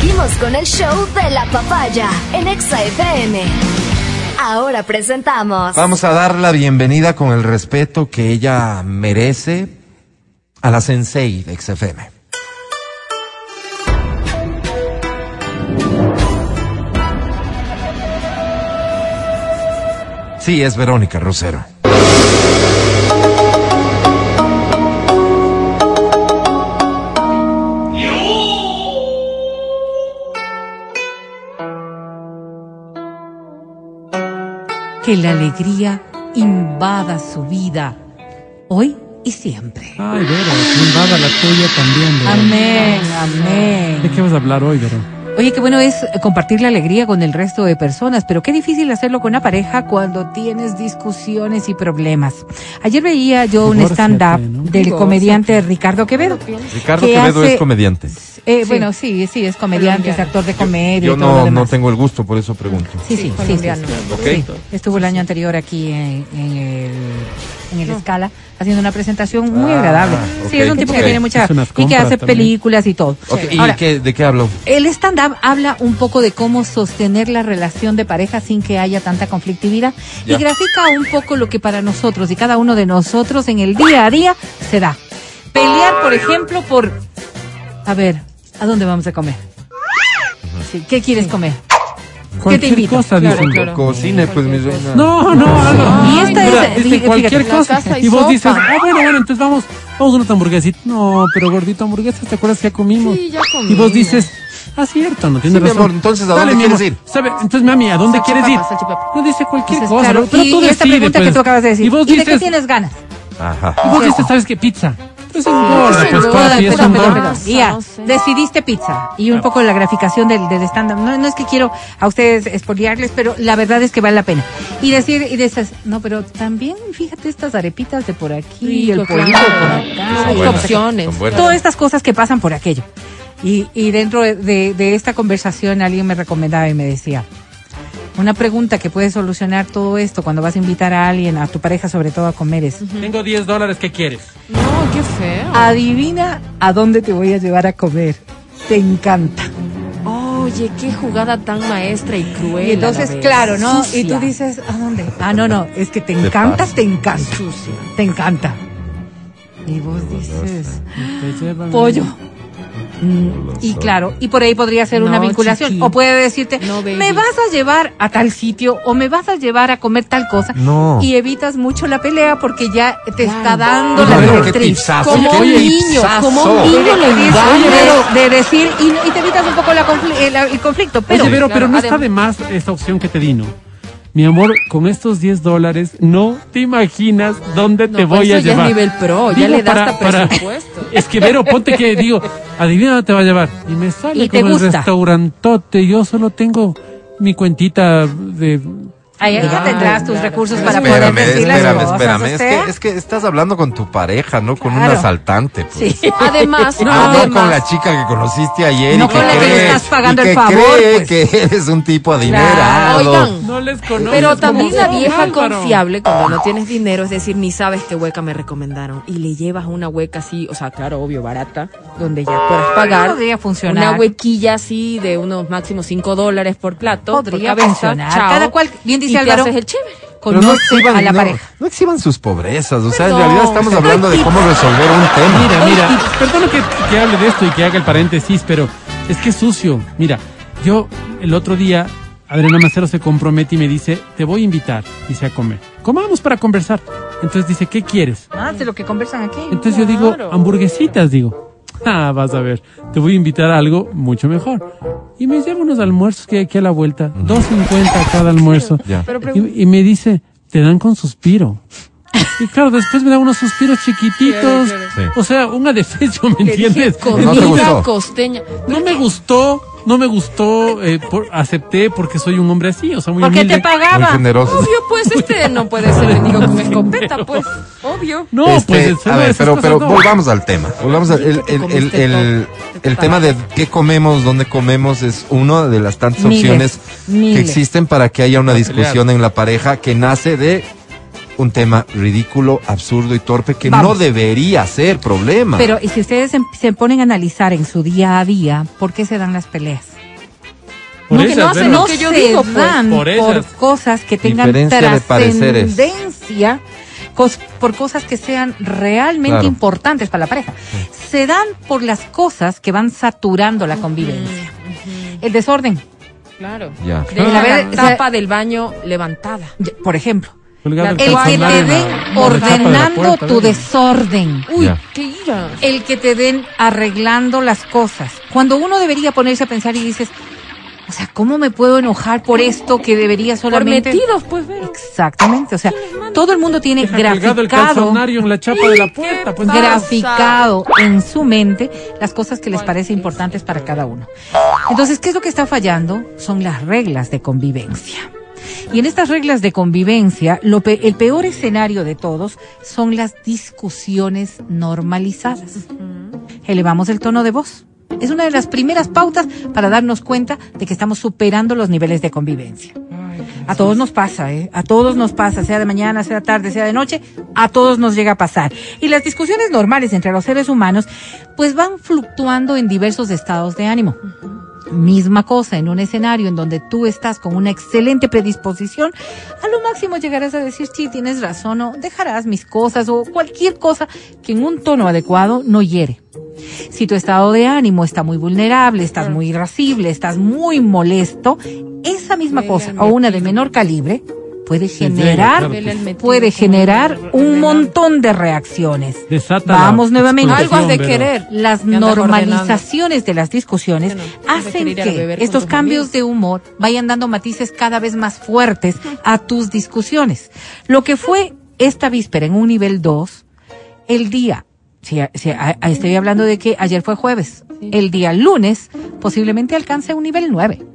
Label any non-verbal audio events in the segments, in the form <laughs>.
Seguimos con el show de la papaya en Exa FM. Ahora presentamos. Vamos a dar la bienvenida con el respeto que ella merece a la sensei de XFM. Sí, es Verónica Rosero. Que la alegría invada su vida, hoy y siempre. Ay, Vero, invada la tuya también, Vero. Amén, amén. ¿De qué vas a hablar hoy, Vero? Oye, qué bueno es compartir la alegría con el resto de personas, pero qué difícil hacerlo con una pareja cuando tienes discusiones y problemas. Ayer veía yo un stand-up ¿no? del comediante Ricardo Quevedo. Ricardo que Quevedo hace- es comediante. Eh, Bueno, sí, sí, es comediante, es actor de comedia Yo y todo lo no, no tengo el gusto, por eso pregunto. Sí, sí, sí, sí, Estuvo el año anterior aquí en, en el, en el Escala haciendo una presentación muy Ah, agradable. Sí, es un tipo que tiene mucha y que hace también. películas y todo. ¿Y Ahora, qué, de qué hablo? el stand-up habla un poco de cómo sostener la relación de pareja sin que haya tanta conflictividad Ya. y grafica un poco lo que para nosotros y cada uno de nosotros en el día a día se da. Pelear, por ejemplo, por... A ver, ¿a dónde vamos a comer? Sí, ¿Qué quieres comer? Cualquier invito? cosa, Claro, dicen. claro. Cocine, pues mi reina. No, no, algo. Y esta es- fíjate, cualquier cosa. y Y vos sopa. dices, ah, bueno, bueno, entonces vamos, vamos a una hamburguesita. No, pero gordito hamburguesas, ¿te acuerdas que ya comimos? Sí, ya Y vos comimos. dices, ah, cierto, no tienes Sí, mi razón. amor, entonces, ¿a dónde quieres ir? ¿Sabe? Entonces, mami, ¿a dónde quieres ir? No dice cualquier Entonces, cosa, claro, ¿no? pero y tú esta decides, pregunta que pues. tú acabas de decir, Y vos ¿y de qué dices, tienes ganas? Ajá. y vos dices, ¿sabes qué? Pizza. Engorda, pues, decidiste pizza. Y un poco la graficación del, del stand-up. No, no es que quiero a ustedes expoliarles, pero la verdad es que vale la pena. Y decir, y dices, no, pero también fíjate estas arepitas de por aquí, y el pollito claro. por acá. Son buenas, opciones. son. Todas estas cosas que pasan por aquello. Y, y dentro de, de esta conversación alguien me recomendaba y me decía, una pregunta que puede solucionar todo esto cuando vas a invitar a alguien, a tu pareja sobre todo a comer es, Tengo 10 dólares, ¿qué quieres? No, qué feo. adivina a dónde te voy a llevar a comer. Te encanta. Oye, qué jugada tan maestra y cruel. Y entonces, claro, ¿no? Sucia. Y tú dices, ¿a dónde? Ah, no, no, es que te encanta, te encanta. Sucia. Te encanta. Y vos dices, pollo. Mm, y claro, y por ahí podría ser una vinculación. chiqui. O puede decirte, No, me vas a llevar a tal sitio o me vas a llevar a comer tal cosa. No. Y evitas mucho la pelea porque ya te Claro. está dando la pero directriz. Como un niño, como un niño de- lo de- de- de decir, y, y te evitas un poco la confli- el, el conflicto. Pero, Oye, Claro, pero no está de más esta opción que te di, ¿no? Mi amor, con estos 10 dólares no te imaginas dónde No, te voy eso a ya es llevar. nivel pro, ya le das para- hasta para- presupuesto. Es que, Vero, ponte que digo, adivina dónde te va a llevar. Y me sale Y como el restaurantote. Yo solo tengo mi cuentita de... ahí ya Ah, tendrás tus recursos para Espérame, poder decir las espérame, cosas. espérame. o Es que, es que estás hablando con tu pareja, no con un Claro. asaltante. Pues. Sí. Además, <laughs> No, además, con la chica que conociste ayer No y que con la que le estás pagando y que el favor, cree pues. que eres un tipo adinerado. Oigan, No les conozco. Pero también la vieja Álvaro. confiable cuando no tienes dinero, es decir, ni sabes qué hueca me recomendaron y le llevas una hueca así, o sea, claro, obvio, barata, donde ya puedas pagar. Podría funcionar. Una huequilla así de unos máximos 5 dólares por plato. Podría por cabeza, funcionar. chao, Cada cual, bien te Álvaro, haces el chévere. Pero no exhiban, a la no, pareja. no exhiban sus pobrezas. O sea, en Perdón. realidad estamos hablando de cómo resolver un tema. Mira, mira, perdona que, que hable de esto y que haga el paréntesis, pero es que es sucio. Mira, yo el otro día, Adriana Macero se compromete y me dice, te voy a invitar, dice a comer. Comamos para conversar. Entonces dice, ¿qué quieres? Ah, de lo que conversan aquí. Entonces yo digo, hamburguesitas, digo. Ah, vas a ver, te voy a invitar a algo mucho mejor. Y me lleva unos almuerzos que hay aquí a la vuelta, 2.50 cada almuerzo. Ya. Y me dice, te dan con suspiro. Y claro, después me da unos suspiros chiquititos. Claro, claro. O sea, un adefesio, ¿me entiendes? comida No te gustó. costeña. No me gustó, no me gustó, eh, por- acepté porque soy un hombre así, o sea, muy Porque humilde. te Muy pagaba. generoso. Obvio, pues este no puede ser mendigo con escopeta, <laughs> pues. Obvio. No, Este, pues eso a no, ver, pero, pero no. volvamos al tema. Volvamos al el, el, el, el, el tema de qué comemos, dónde comemos es una de las tantas Miles, opciones miles. que existen para que haya una discusión en la pareja que nace de un tema ridículo, absurdo y torpe que Vamos. no debería ser problema. Pero y si ustedes em- se ponen a analizar en su día a día, ¿por qué se dan las peleas? Por No, que esas, no no que yo se digo, pues. dan Por cosas que tengan trascendencia, cos- por cosas que sean realmente Claro. importantes para la pareja. Se dan por las cosas que van saturando la convivencia. El desorden, Claro. Ya. De la tapa del baño levantada. por ejemplo, El el que te den ordenando puerta, tu desorden. Uy, Ya. qué ira. el que te den arreglando las cosas. Cuando uno debería ponerse a pensar y dices, o sea, ¿cómo me puedo enojar por esto que debería Por solamente... metidos, pues, Vero. Exactamente, o sea, todo el mundo tiene el graficado, calzonario en la chapa de la puerta. Pues, graficado en su mente las cosas que les parece importantes para cada uno. Entonces, ¿qué es lo que está fallando? Son las reglas de convivencia. Y en estas reglas de convivencia, lo pe- el peor escenario de todos son las discusiones normalizadas. Elevamos el tono de voz. Es una de las primeras pautas para darnos cuenta de que estamos superando los niveles de convivencia. A todos nos pasa, ¿eh? A todos nos pasa, sea de mañana, sea de tarde, sea de noche, a todos nos llega a pasar. Y las discusiones normales entre los seres humanos, pues van fluctuando en diversos estados de ánimo. Misma cosa en un escenario en donde tú estás con una excelente predisposición, a lo máximo llegarás a decir, sí, tienes razón, o dejarás mis cosas, o cualquier cosa que en un tono adecuado no hiere. Si tu estado de ánimo está muy vulnerable, estás muy irascible, estás muy molesto, esa misma cosa o una de menor calibre puede Sí, generar puede generar un montón de reacciones. Desata Vamos nuevamente. Algo has de querer. Las normalizaciones de las discusiones hacen que estos cambios de humor vayan dando matices cada vez más fuertes a tus discusiones. Lo que fue esta víspera en un nivel 2, el día, si, si- a- a- estoy hablando de que ayer fue jueves, el día lunes posiblemente alcance un nivel 9.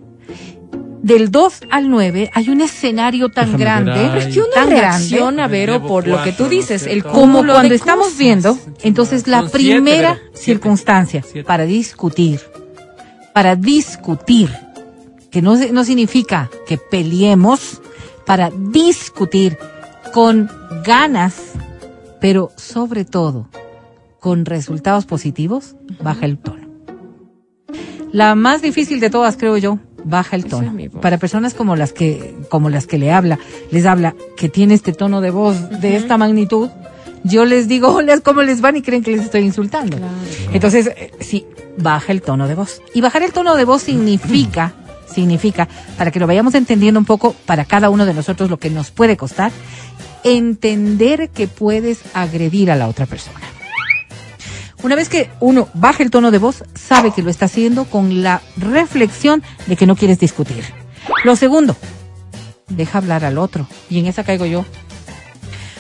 Del 2 al 9 hay un escenario tan Déjame grande. Pero es que uno tan grande, Vero, por lo que tú dices. no sé El como cuando de estamos cosas. viendo, entonces la Son primera siete. circunstancia Siete. para discutir, para discutir, que no, no significa que peleemos, para discutir con ganas, pero sobre todo con resultados positivos, baja el tono. La más difícil de todas, creo yo, baja el tono. es. Para personas como las que, como las que le habla, les habla, que tiene este tono de voz de esta magnitud, yo les digo, <laughs> hola, ¿cómo les van? Y creen que les estoy insultando. Entonces, eh, sí, baja el tono de voz. Y bajar el tono de voz significa, significa, para que lo vayamos entendiendo un poco para cada uno de nosotros lo que nos puede costar, entender que puedes agredir a la otra persona. Una vez que uno baja el tono de voz, sabe que lo está haciendo con la reflexión de que no quieres discutir. Lo segundo, deja hablar al otro. Y en esa caigo yo.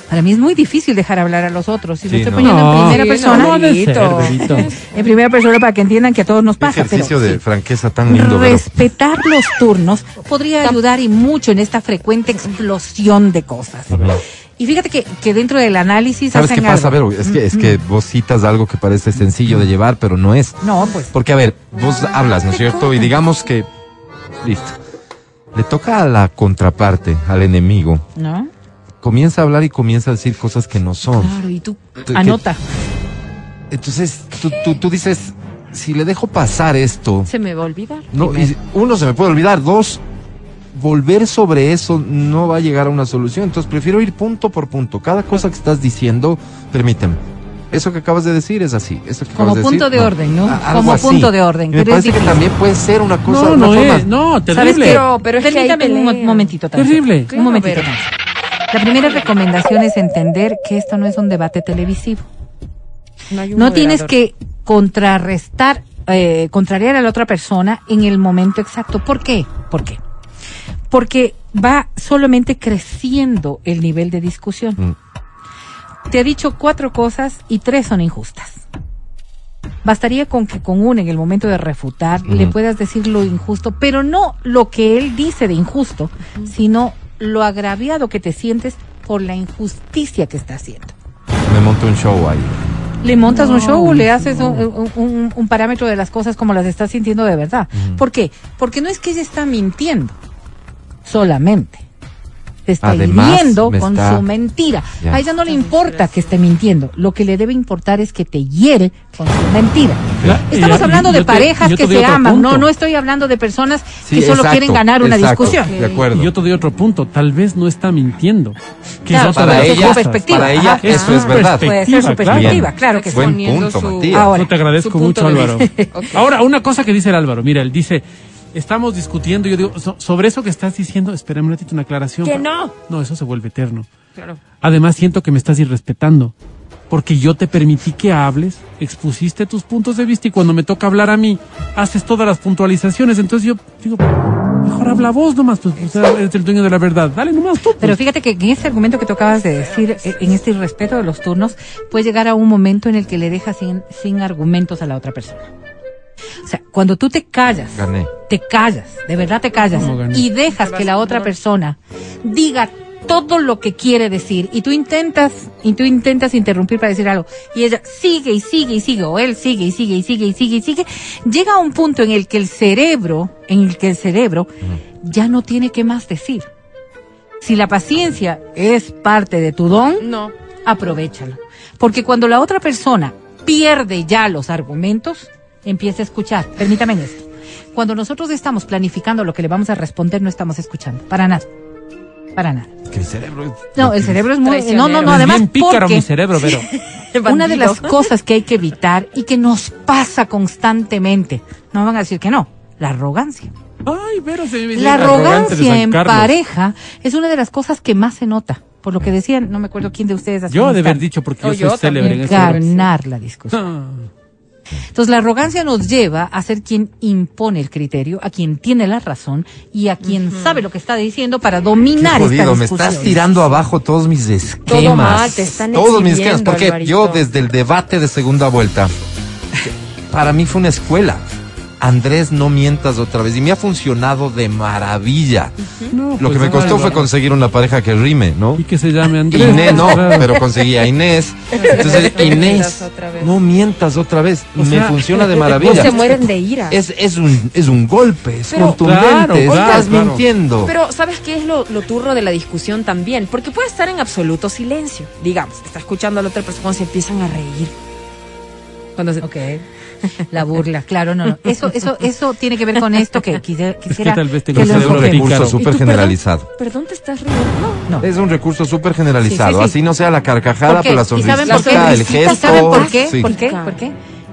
Para mí es muy difícil dejar hablar a los otros. Y Sí, lo estoy no. poniendo No. en primera Sí, persona. no. En primera persona para que entiendan que a todos nos pasa. ejercicio pero de sí. franqueza tan lindo. Respetar los turnos podría ayudar y mucho en esta frecuente explosión de cosas. Y fíjate que, que dentro del análisis ¿Sabes hacen qué pasa, algo. Vero? Es que, es que vos citas algo que parece sencillo de llevar, pero no es. No, pues. Porque, a ver, vos hablas, ¿no es cierto? Y digamos que. Listo. Le toca a la contraparte, al enemigo. ¿No? Comienza a hablar y comienza a decir cosas que no son. Claro, y tú. Que- Anota. Entonces, tú, tú, tú dices, si le dejo pasar esto, Se me va a olvidar. no, y uno se me puede olvidar, dos, volver sobre eso no va a llegar a una solución. Entonces prefiero ir punto por punto. Cada cosa que estás diciendo, permíteme. Eso que acabas de decir es así. Eso que Como acabas de punto decir, de orden, ¿no? A- Como así. punto de orden, me pero es parece que también puede ser una cosa. No, una no forma- es. No, ¿Sabes terrible. qué? Pero- pero es que un momentito. Tancio. Terrible. Un momentito. Pero- Tancio. La primera recomendación es entender que esto no es un debate televisivo. No, tienes que contrarrestar, eh, contrariar a la otra persona en el momento exacto. ¿Por qué? ¿Por qué? Porque va solamente creciendo el nivel de discusión. Mm. Te ha dicho cuatro cosas y tres son injustas. Bastaría con que con una en el momento de refutar le puedas decir lo injusto, pero no lo que él dice de injusto, sino lo agraviado que te sientes por la injusticia que está haciendo. Me monto un show ahí. Le montas un show, le haces un, un- un- un parámetro de las cosas como las estás sintiendo de verdad. ¿Por qué? Porque no es que ella está mintiendo solamente. te está Además, hiriendo con está- su mentira. Ya. A ella no le importa que esté mintiendo. Lo que le debe importar es que te hiere con su mentira. Estamos hablando de te- parejas que se aman. punto. No, no estoy hablando de personas Sí, que solo exacto, quieren ganar una exacto, discusión. De acuerdo. Y yo te doy otro punto. Tal vez no está mintiendo. Que Claro, es otra para ella- perspectiva. para ella Ajá. eso es Ah, verdad. Puede ser su Perspectiva, claro. claro que sí. Buen punto, su- Matías. Ahora, Yo te agradezco mucho, Álvaro. <laughs> Ahora, una cosa que dice el Álvaro. Mira, él dice, estamos discutiendo. Yo digo, so- sobre eso que estás diciendo, espérame un ratito, una aclaración. Que no. No, eso se vuelve eterno. Claro. Además, siento que me estás irrespetando. Porque yo te permití que hables, expusiste tus puntos de vista y cuando me toca hablar a mí, haces todas las puntualizaciones. Entonces yo digo, mejor habla vos nomás, pues, sea, eres el dueño de la verdad. Dale nomás tú. pues. Pero fíjate que en ese argumento que tú acabas de decir, eh, en este irrespeto de los turnos, puede llegar a un momento en el que le dejas sin, sin argumentos a la otra persona. O sea, cuando tú te callas, Gané. te callas, de verdad te callas, y dejas que la otra persona diga todo lo que quiere decir, y tú intentas, y tú intentas interrumpir para decir algo, y ella sigue y sigue y sigue, o él sigue y sigue y sigue y sigue y sigue, llega a un punto en el que el cerebro, en el que el cerebro ya no tiene qué más decir. Si la paciencia es parte de tu don, No. aprovechalo. Porque cuando la otra persona pierde ya los argumentos, empieza a escuchar. Permítame en esto. Cuando nosotros estamos planificando lo que le vamos a responder, no estamos escuchando. Para nada. Para nada. Que el cerebro es- No, el cerebro es muy... No, no, no, Es además bien pícaro porque mi cerebro, pero... <laughs> una de las cosas que hay que evitar y que nos pasa constantemente, no me van a decir que no, la arrogancia. Ay, pero se me La arrogancia en pareja es una de las cosas que más se nota. Por lo que decían, no me acuerdo quién de ustedes hace Yo de haber dicho porque yo yo soy célebre en ganar la discusión. Ah. Entonces la arrogancia nos lleva a ser quien impone el criterio, a quien tiene la razón y a quien sabe lo que está diciendo para Qué dominar esta jodido, me discusión. estás tirando abajo todos mis esquemas. Todo mal, te están Todos mis esquemas, porque Alvarito. yo desde el debate de segunda vuelta, para mí fue una escuela. Andrés, no mientas otra vez. Y me ha funcionado de maravilla. No, Lo pues, que me costó fue conseguir una pareja que rime, ¿no? Y que se llame Andrés. Inés no, pero conseguí a Inés. Entonces, No Inés, mientas otra vez. no mientas otra vez. Y me funciona de <laughs> maravilla. se mueren de ira. Es, es, un, es un golpe, es Pero- contundente, Claro, estás claro. mintiendo. Pero ¿sabes qué es lo, lo turro de la discusión también? Porque puede estar en absoluto silencio. Digamos, está escuchando a la otra persona cuando se empiezan a reír. Cuando se... Ok. La burla, claro, no, no. Eso, eso, eso tiene que ver con esto que quise- quisiera tal vez que lo el es un recurso súper ¿Y tú, generalizado. Perdón, perdón, te estás riendo. No. No. Es un recurso súper generalizado. Sí, sí, sí. Así no sea la carcajada, pero la ¿Y saben por qué? sonrisita, el ¿Y gesto. ¿Saben por qué? sí. ¿Por qué? ¿Por qué?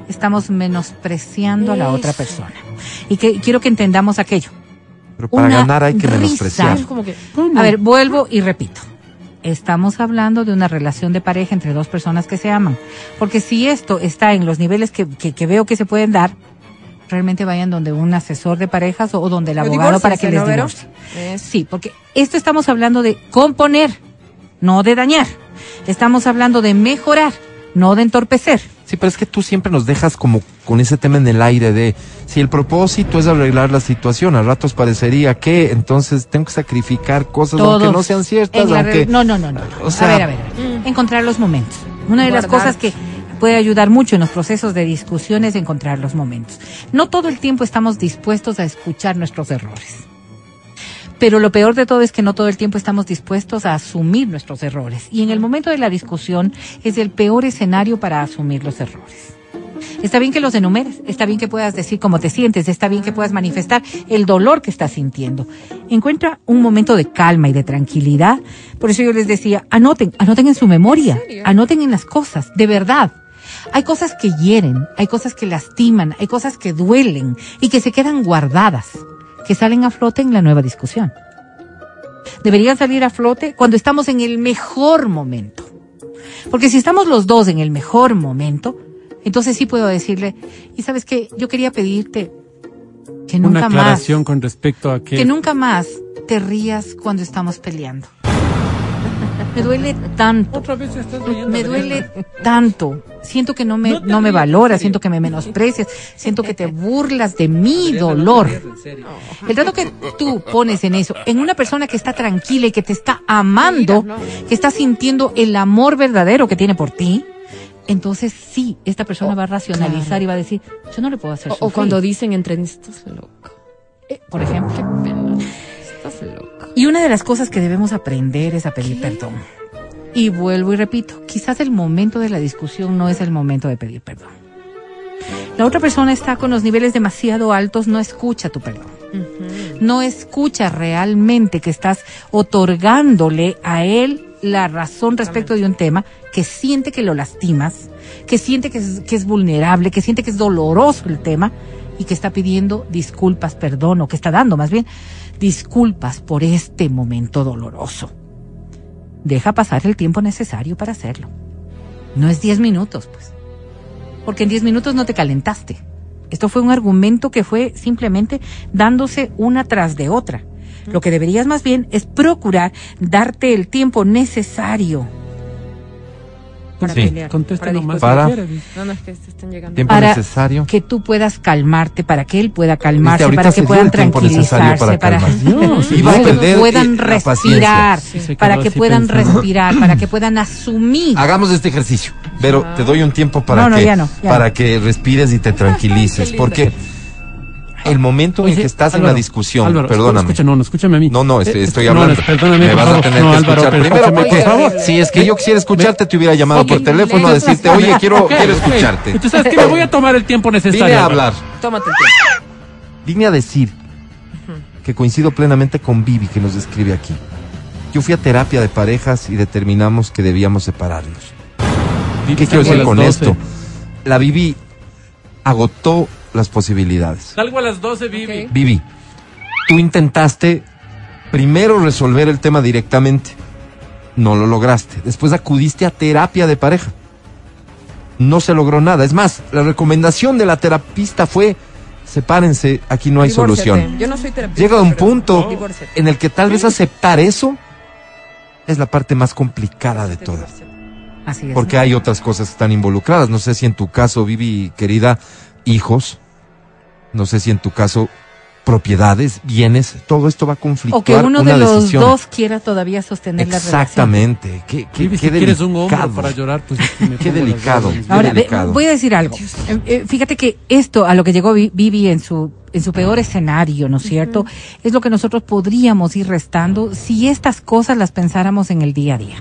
Estamos menospreciando a la otra persona. Y que quiero que entendamos aquello. Pero para Una ganar hay que risa. menospreciar. Es como que... ¿Cómo? A ver, vuelvo y repito. Estamos hablando de una relación de pareja entre dos personas que se aman. Porque si esto está en los niveles que, que- que veo que se pueden dar, realmente vayan donde un asesor de parejas o, o donde el abogado para que les ¿no, divorcie. Es- Sí, porque esto estamos hablando de componer, no de dañar. Estamos hablando de mejorar, no de entorpecer. Sí, pero es que tú siempre nos dejas como con ese tema en el aire de si el propósito es arreglar la situación, a ratos parecería que entonces tengo que sacrificar cosas aunque no sean ciertas, aunque No, no, no, no. O sea- a ver, a ver. a ver. Encontrar los momentos. Una de las cosas que puede ayudar mucho en los procesos de discusión es encontrar los momentos. No todo el tiempo estamos dispuestos a escuchar nuestros errores. Pero lo peor de todo es que no todo el tiempo estamos dispuestos a asumir nuestros errores. Y en el momento de la discusión es el peor escenario para asumir los errores. Está bien que los enumeres, está bien que puedas decir cómo te sientes, está bien que puedas manifestar el dolor que estás sintiendo. Encuentra un momento de calma y de tranquilidad. Por eso yo les decía, anoten, anoten en su memoria, anoten en las cosas, de verdad. Hay cosas que hieren, hay cosas que lastiman, hay cosas que duelen y que se quedan guardadas, que salen a flote en la nueva discusión. Deberían salir a flote cuando estamos en el mejor momento. Porque si estamos los dos en el mejor momento, entonces sí puedo decirle, y sabes qué, yo quería pedirte que Una nunca más, aclaración con respecto a que... que nunca más te rías cuando estamos peleando. Me duele tanto. Otra vez estás leyendo, Me duele tanto. Siento que no me, No me valoras, siento que me menosprecias, siento que te <laughs> burlas de mi dolor. El trato que tú pones en eso, en una persona que está tranquila y que te está amando, que está sintiendo el amor verdadero que tiene por ti, entonces sí, esta persona Oh, va a racionalizar claro. y va a decir, yo no le puedo hacer O, o sufrir". cuando dicen entre estás loco. por ejemplo. Y una de las cosas que debemos aprender es a pedir perdón. Y vuelvo y repito, quizás el momento de la discusión no es el momento de pedir perdón. La otra persona está con los niveles demasiado altos, no escucha tu perdón. No escucha realmente que estás otorgándole a él la razón respecto de un tema que siente que lo lastimas, que siente que es, que es vulnerable, que siente que es doloroso el tema y que está pidiendo disculpas, perdón, o que está dando más bien disculpas por este momento doloroso. Deja pasar el tiempo necesario para hacerlo. No es 10 minutos, pues. Porque en 10 minutos no te calentaste. Esto fue un argumento que fue simplemente dándose una tras de otra. Lo que deberías más bien es procurar darte el tiempo necesario Para Sí. pelear. Conteste para nomás. No, no, es que te están llegando. Tiempo para necesario. que tú puedas calmarte, para que él pueda calmarse, para que puedan tranquilizarse, para que puedan respirar, para que puedan respirar, para que puedan asumir. Hagamos este ejercicio. Pero te doy un tiempo para No, no, que ya no, ya para no. que respires y te <laughs> tranquilices, porque el momento en Oye, que estás en Álvaro, la discusión, Álvaro, perdóname. Escucha, no, no, escúchame a mí. No, no, estoy, Eh, estoy hablando. no, perdóname, Me vas a favor. tener No, que Álvaro, escuchar primero, porque por favor. si es que yo quisiera escucharte, te hubiera llamado por teléfono a decirte, oye, quiero, quiero escucharte. Entonces, ¿sabes qué? Me voy a tomar el tiempo necesario. Vine a hablar. Tómate el tiempo. Vine a decir que coincido plenamente con Vivi que nos describe aquí. Yo fui a terapia de parejas y determinamos que debíamos separarnos. ¿Qué quiero a decir con 12. esto? La Vivi agotó las posibilidades. Salgo a las 12, Vivi. Ok. Vivi, tú intentaste primero resolver el tema directamente. No lo lograste. Después acudiste a terapia de pareja. No se logró nada. Es más, la recomendación de la terapista fue, sepárense, aquí no hay Divórciate. solución. Yo no soy. Llega un pero- punto en el que tal vez aceptar eso es la parte más complicada de todas. Así es. Porque hay otras cosas que están involucradas. No sé si en tu caso, Vivi, querida, hijos. No sé si en tu caso, propiedades, bienes. Todo esto va a conflictuar o que uno una de los decisión. dos quiera todavía sostener la relación. Exactamente. Qué, qué, si quieres un delicado. hombro para llorar, pues me <laughs> Qué delicado. Ahora, delicado. voy a decir algo. Eh, eh, fíjate que esto, a lo que llegó Vi- Vivi en su, en su peor escenario, ¿no es cierto? Es lo que nosotros podríamos ir restando si estas cosas las pensáramos en el día a día.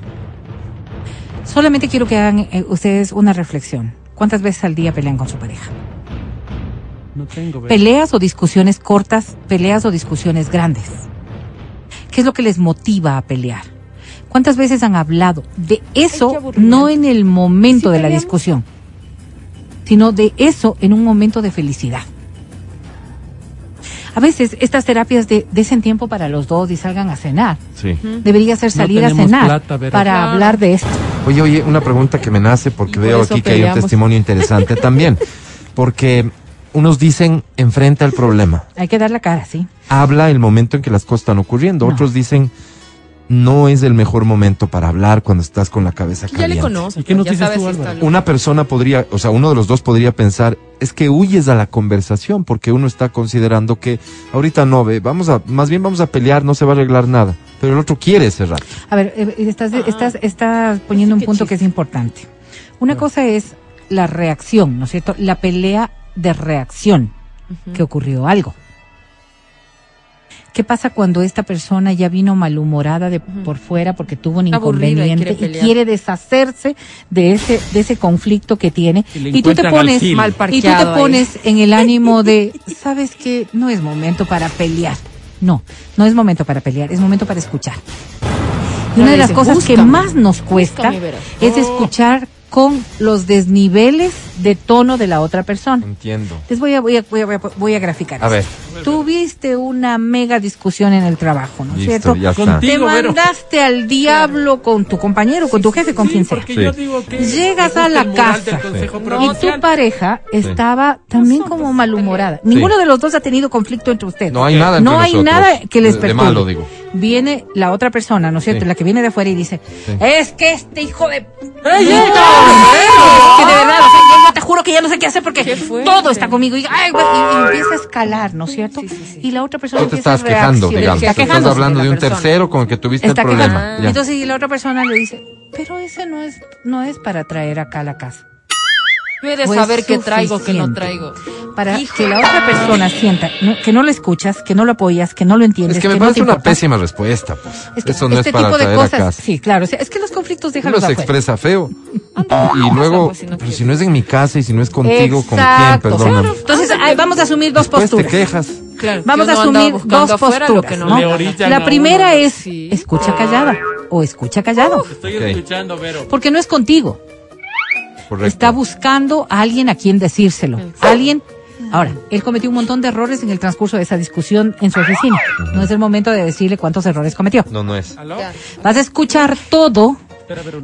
Solamente quiero que hagan eh, ustedes una reflexión. ¿Cuántas veces al día pelean con su pareja? No tengo, ve. Peleas o discusiones cortas, peleas o discusiones grandes. ¿Qué es lo que les motiva a pelear? ¿Cuántas veces han hablado de eso, no en el momento ¿Sí de la discusión, sino de eso en un momento de felicidad? A veces estas terapias de desen tiempo para los dos y salgan a cenar. Sí. Debería ser No salir a cenar plata, para Claro. hablar de esto. Oye, oye, una pregunta que me nace porque por veo aquí que hay un testimonio interesante también. <laughs> Porque unos dicen enfrenta el problema. <laughs> Hay que dar la cara, ¿sí? habla el momento en que las cosas están ocurriendo. No. Otros dicen no es el mejor momento para hablar cuando estás con la cabeza Que ya le conoces. ¿Y qué ya sabes tú, si. Una persona podría, o sea, uno de los dos podría pensar, es que huyes a la conversación porque uno está considerando que ahorita no ve, vamos a, más bien vamos a pelear, no se va a arreglar nada. Pero el otro quiere cerrar. A ver, eh, estás, Ah. estás, estás poniendo un punto que es importante. Una cosa es la reacción, ¿no es cierto? La pelea de reacción, que ocurrió algo. ¿Qué pasa cuando esta persona ya vino malhumorada de por fuera porque tuvo un y inconveniente quiere y quiere deshacerse de ese de ese conflicto que tiene Y y tú te pones. Mal y tú te ahí. pones en el ánimo de sabes que no es momento para pelear no no es momento para pelear es momento para escuchar y una de las cosas que "Búscame, más nos cuesta búscame, Vera". es escuchar con los desniveles de tono de la otra persona Entiendo. les voy a voy a, voy a, voy a graficar A ver, tuviste una mega discusión en el trabajo no es cierto ya está. Te Vero. mandaste al diablo con tu compañero, con tu jefe, con Sí, quien sea. yo digo que Llegas a la casa. Y tu pareja estaba también como malhumorada. Ninguno de los dos ha tenido conflicto entre ustedes. No hay nada entre No hay nosotros. nada que les perturbe. malo, digo. Viene la otra persona, ¿no es cierto? Sí. La que viene de afuera y dice, Sí. es que este hijo de... ¡Ey, No, ey, que de verdad, o sea, juro que ya no sé qué hacer porque Qué todo está conmigo. Y, ay, y- y empieza a escalar, ¿no es cierto? Sí, sí, sí. Y la otra persona Tú te estás a quejando, digamos. Está estás hablando de de un tercero con el que tuviste Está el problema. Ya. Entonces, y la otra persona le dice, pero ese no es, no es para traer acá a la casa. Fue saber qué traigo, qué no traigo. Para Hijo. que la otra persona sienta no- que no lo escuchas, que no lo apoyas, que no lo entiendes, Es que me no parece te una importa. pésima respuesta, pues. Es que Eso no este es para tipo de cosas, casa. sí, claro, o sea, es que los conflictos Uno déjalos se afuera. expresa feo. Anda, Y luego, pues, si no pero quieres. si no es en mi casa y si no es contigo, ¿con quién? Perdóname. claro. Entonces, ay, vamos a asumir dos Después te posturas. quejas. Claro, Vamos que a uno asumir dos posturas. que no La uno, primera es Sí. escucha callada o escucha callado, Estoy escuchando, Vero. porque no es contigo. Correcto. Está buscando a alguien a quien decírselo. Alguien. Ahora, él cometió un montón de errores en el transcurso de esa discusión en su oficina. No es el momento de decirle cuántos errores cometió. No, no es. Vas a escuchar todo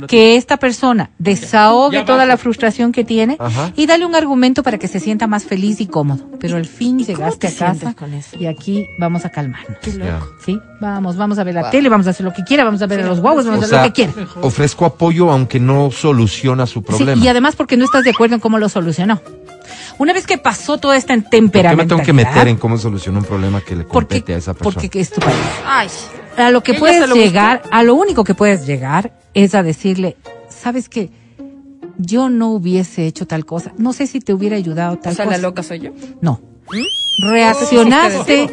que esta persona desahogue toda la frustración que tiene Ajá. y dale un argumento para que se sienta más feliz y cómodo. Pero al fin llegaste te a casa sientes con eso? y aquí vamos a calmarnos. Ya. ¿Sí? Vamos, vamos a ver la tele, vamos a hacer lo que quiera, vamos a ver a los guaguos, vamos O a hacer sea, lo que quiera. ofrezco apoyo aunque no soluciona su Sí, problema. y además porque no estás de acuerdo en cómo lo solucionó. Una vez que pasó toda esta ¿Por qué me temperamentalidad... tengo que meter en cómo soluciona un problema que le porque, compete a esa persona? porque es tu pareja. Ay, A lo que puedes buscó. llegar, a lo único que puedes llegar es a decirle, ¿sabes qué? Yo no hubiese hecho tal cosa. No sé si te hubiera ayudado o tal sea, cosa. la loca soy yo. No. Reaccionaste,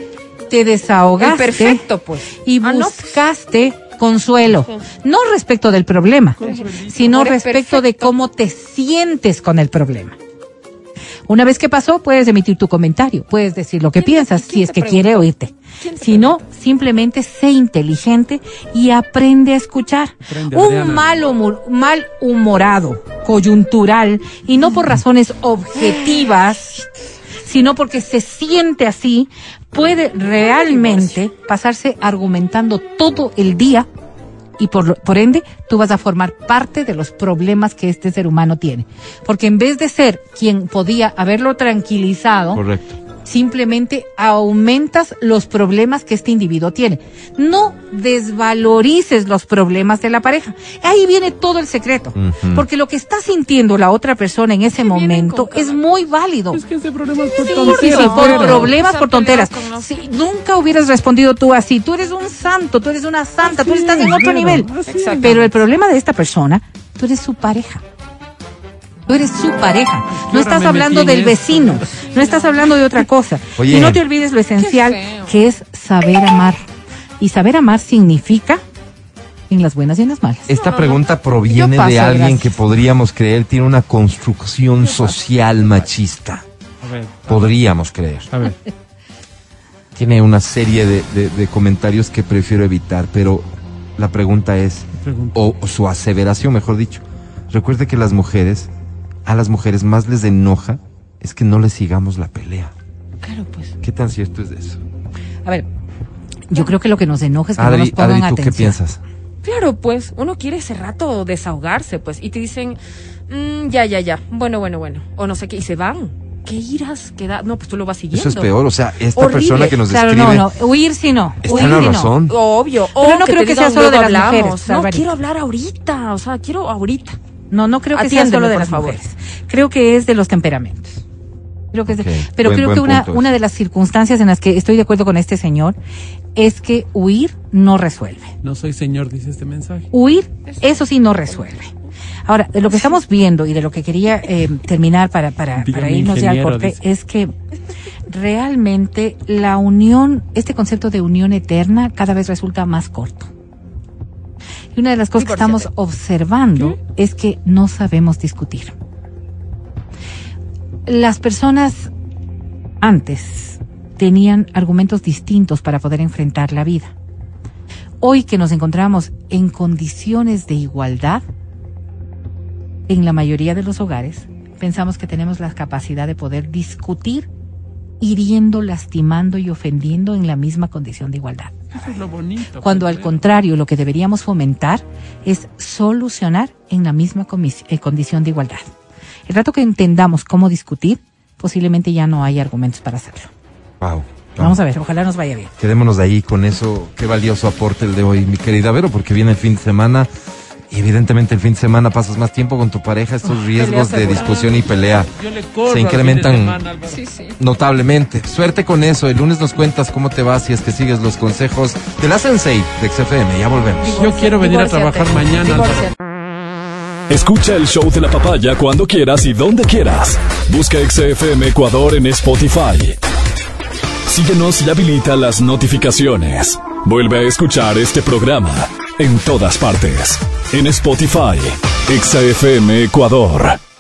te desahogaste El perfecto, pues. y Ah, no, pues. buscaste consuelo. No respecto del problema, sino respecto de cómo te sientes con el problema. Una vez que pasó, puedes emitir tu comentario, puedes decir lo que piensas, si es que quiere oírte. ¿Quién te Si no, simplemente sé inteligente y aprende a escuchar. Aprende, Un mal, humor, mal humorado, coyuntural, y no por razones objetivas, sino porque se siente así, puede realmente pasarse argumentando todo el día y por, por ende tú vas a formar parte de los problemas que este ser humano tiene. Porque en vez de ser quien podía haberlo tranquilizado, Correcto. Simplemente aumentas los problemas que este individuo tiene. No desvalorices los problemas de la pareja. Ahí viene todo el secreto. Porque lo que está sintiendo la otra persona en ese momento es muy válido. Es que ese problema es por Sí, tonteras, sí, por problemas, por tonteras. Si nunca hubieras respondido tú así, tú eres un santo, tú eres una santa, tú estás en otro nivel. Pero el problema de esta persona, tú eres su pareja. Tú eres su pareja. No estás hablando del vecino. No estás hablando de otra <laughs> cosa. Oye. Y no te olvides lo esencial, que es saber amar. Y saber amar significa en las buenas y en las malas. Esta pregunta proviene paso, de alguien gracias. que podríamos creer tiene una construcción social machista. A ver, Podríamos creer. a ver. <laughs> Tiene una serie de, de- de comentarios que prefiero evitar, pero la pregunta es, Pregunta. o, o su aseveración, mejor dicho. Recuerde que las mujeres, a las mujeres más les enoja es que no les sigamos la pelea. Claro, pues. ¿Qué tan cierto es de eso? A ver, yo creo que lo que nos enoja es que no Adri, nos pongan Adri, ¿tú qué atención. piensas? Claro, pues, uno quiere ese rato desahogarse, pues, y te dicen, "Mm, ya, ya, ya, bueno, bueno, bueno, o no sé qué, y se van. ¿Qué irás? ¿Qué da? No, pues tú lo vas siguiendo. Eso es peor, o sea, esta Horrible. persona que nos Claro, describe no, no. Huir sí no. está Huir en la sí no. razón. Obvio. Pero o no creo que sea solo de las hablamos. mujeres, No, Barbarita. quiero hablar ahorita, o sea, quiero ahorita. No, no creo que sea solo de las favor. mujeres. Creo que es de los temperamentos. Creo que es de- pero buen- creo buen que una, punto ese. una de las circunstancias en las que estoy de acuerdo con este señor es que huir no resuelve. No soy señor, dice este mensaje. Huir, eso sí no resuelve. Ahora, de lo que estamos viendo y de lo que quería eh, terminar para, para, para irnos ya al corte dice. es que realmente la unión, este concepto de unión eterna cada vez resulta más corto. Y una de las cosas que estamos observando es que no sabemos discutir. Las personas antes tenían argumentos distintos para poder enfrentar la vida. Hoy que nos encontramos en condiciones de igualdad, en la mayoría de los hogares, pensamos que tenemos la capacidad de poder discutir hiriendo, lastimando y ofendiendo en la misma condición de igualdad. Eso es lo bonito. Cuando al contrario lo que deberíamos fomentar es solucionar en la misma eh, condición de igualdad. El rato que entendamos cómo discutir, posiblemente ya no hay argumentos para hacerlo. Wow. Vamos a ver, ojalá nos vaya bien. Quedémonos de ahí con eso. Qué valioso aporte el de hoy, mi querida Vero, porque viene el fin de semana. Y evidentemente el fin de semana pasas más tiempo con tu pareja. Estos riesgos de discusión y pelea se incrementan semana. Sí, sí. notablemente. Suerte con eso. El lunes nos cuentas cómo te va si es que sigues los consejos de la Sensei de XFM. Ya volvemos. Yo quiero venir a trabajar mañana. Escucha el show de la papaya cuando quieras y donde quieras. Busca XFM Ecuador en Spotify. Síguenos y habilita las notificaciones. Vuelve a escuchar este programa en todas partes. En Spotify, XFM Ecuador.